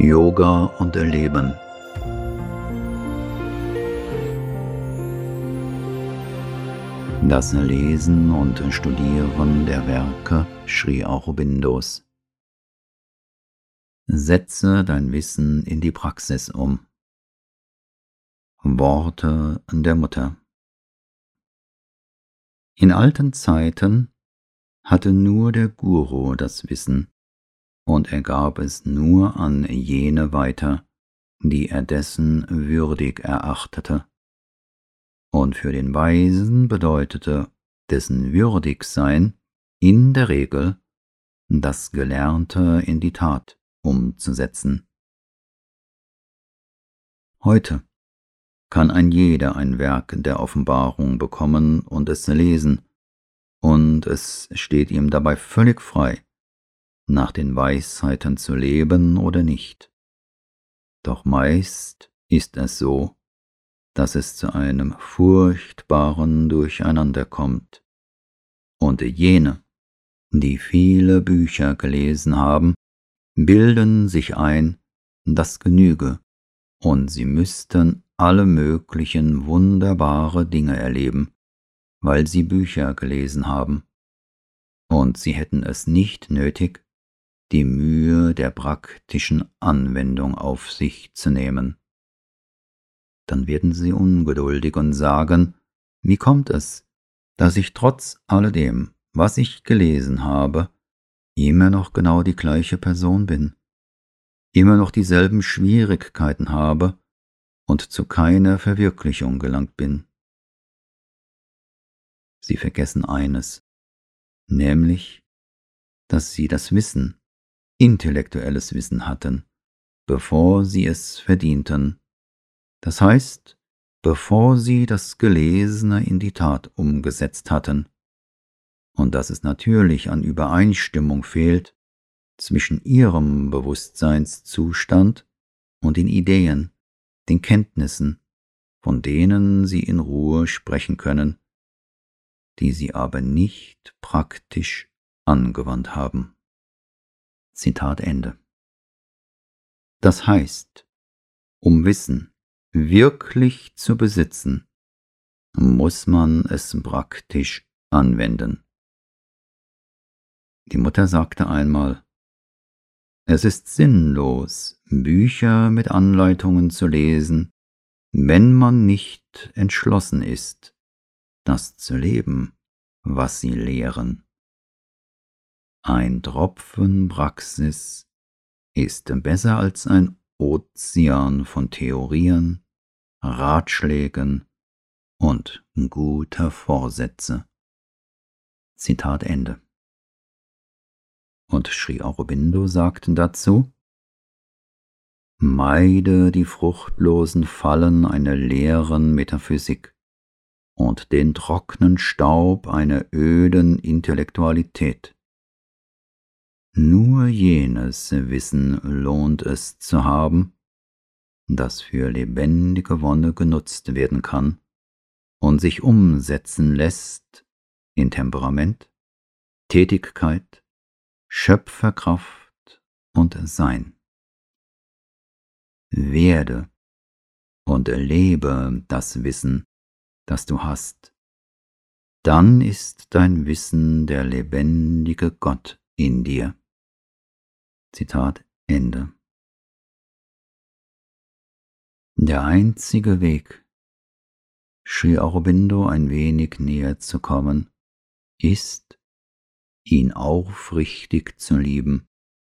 Yoga und Erleben. Das Lesen und Studieren der Werke Sri Aurobindos. Setze dein Wissen in die Praxis um. Worte der Mutter. In alten Zeiten hatte nur der Guru das Wissen, und er gab es nur an jene weiter, die er dessen würdig erachtete. Und für den Weisen bedeutete dessen Würdigsein in der Regel das Gelernte in die Tat umzusetzen. Heute kann ein jeder ein Werk der Offenbarung bekommen und es lesen, und es steht ihm dabei völlig frei, nach den Weisheiten zu leben oder nicht. Doch meist ist es so, dass es zu einem furchtbaren Durcheinander kommt, und jene, die viele Bücher gelesen haben, bilden sich ein, das genüge, und sie müssten alle möglichen wunderbare Dinge erleben, weil sie Bücher gelesen haben, und sie hätten es nicht nötig, die Mühe der praktischen Anwendung auf sich zu nehmen. Dann werden sie ungeduldig und sagen, wie kommt es, dass ich trotz alledem, was ich gelesen habe, immer noch genau die gleiche Person bin, immer noch dieselben Schwierigkeiten habe und zu keiner Verwirklichung gelangt bin. Sie vergessen eines, nämlich, dass sie das Wissen, intellektuelles Wissen hatten, bevor sie es verdienten, das heißt, bevor sie das Gelesene in die Tat umgesetzt hatten, und dass es natürlich an Übereinstimmung fehlt zwischen ihrem Bewusstseinszustand und den Ideen, den Kenntnissen, von denen sie in Ruhe sprechen können, die sie aber nicht praktisch angewandt haben. Zitat Ende. Das heißt, um Wissen wirklich zu besitzen, muss man es praktisch anwenden. Die Mutter sagte einmal, es ist sinnlos, Bücher mit Anleitungen zu lesen, wenn man nicht entschlossen ist, das zu leben, was sie lehren. Ein Tropfen Praxis ist besser als ein Ozean von Theorien, Ratschlägen und guter Vorsätze. Zitat Ende. Und Sri Aurobindo sagten dazu, Meide die fruchtlosen Fallen einer leeren Metaphysik und den trockenen Staub einer öden Intellektualität. Nur jenes Wissen lohnt es zu haben, das für lebendige Wonne genutzt werden kann und sich umsetzen lässt in Temperament, Tätigkeit, Schöpferkraft und Sein. Werde und lebe das Wissen, das du hast. Dann ist dein Wissen der lebendige Gott in dir. Zitat Ende. Der einzige Weg, Sri Aurobindo ein wenig näher zu kommen, ist, ihn aufrichtig zu lieben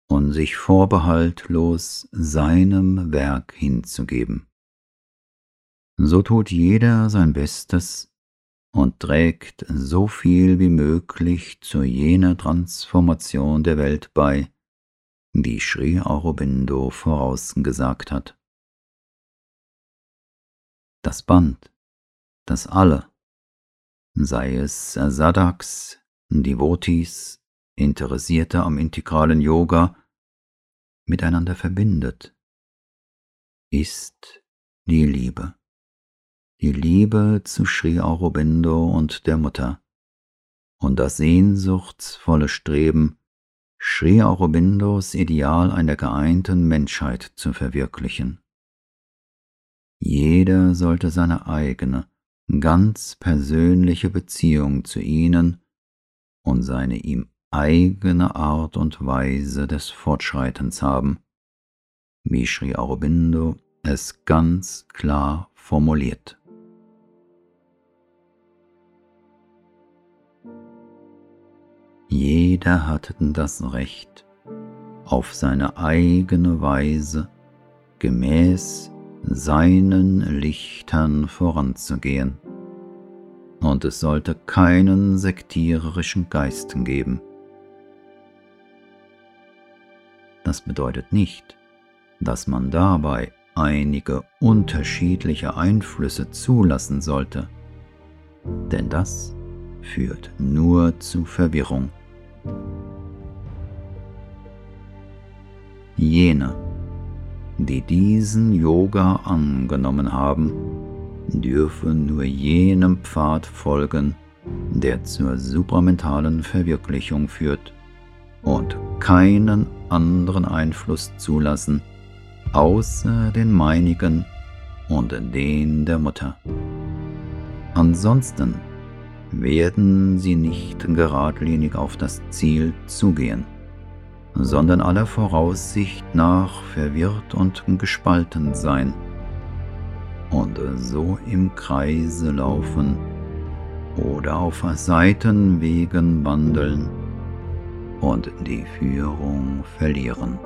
und sich vorbehaltlos seinem Werk hinzugeben. So tut jeder sein Bestes und trägt so viel wie möglich zu jener Transformation der Welt bei, die Sri Aurobindo vorausgesagt hat. Das Band, das alle, sei es Sadaks, Devotis, Interessierte am integralen Yoga miteinander verbindet, ist die Liebe. Die Liebe zu Sri Aurobindo und der Mutter und das sehnsuchtsvolle Streben, Sri Aurobindos Ideal einer geeinten Menschheit zu verwirklichen. Jeder sollte seine eigene, ganz persönliche Beziehung zu ihnen und seine ihm eigene Art und Weise des Fortschreitens haben, wie Sri Aurobindo es ganz klar formuliert. Jeder hat das Recht, auf seine eigene Weise gemäß seinen Lichtern voranzugehen, und es sollte keinen sektiererischen Geist geben. Das bedeutet nicht, dass man dabei einige unterschiedliche Einflüsse zulassen sollte, denn das führt nur zu Verwirrung. Jene, die diesen Yoga angenommen haben, dürfen nur jenem Pfad folgen, der zur supramentalen Verwirklichung führt und keinen anderen Einfluss zulassen, außer den meinigen und den der Mutter. Ansonsten werden sie nicht geradlinig auf das Ziel zugehen, sondern aller Voraussicht nach verwirrt und gespalten sein und so im Kreise laufen oder auf Seitenwegen wandeln und die Führung verlieren.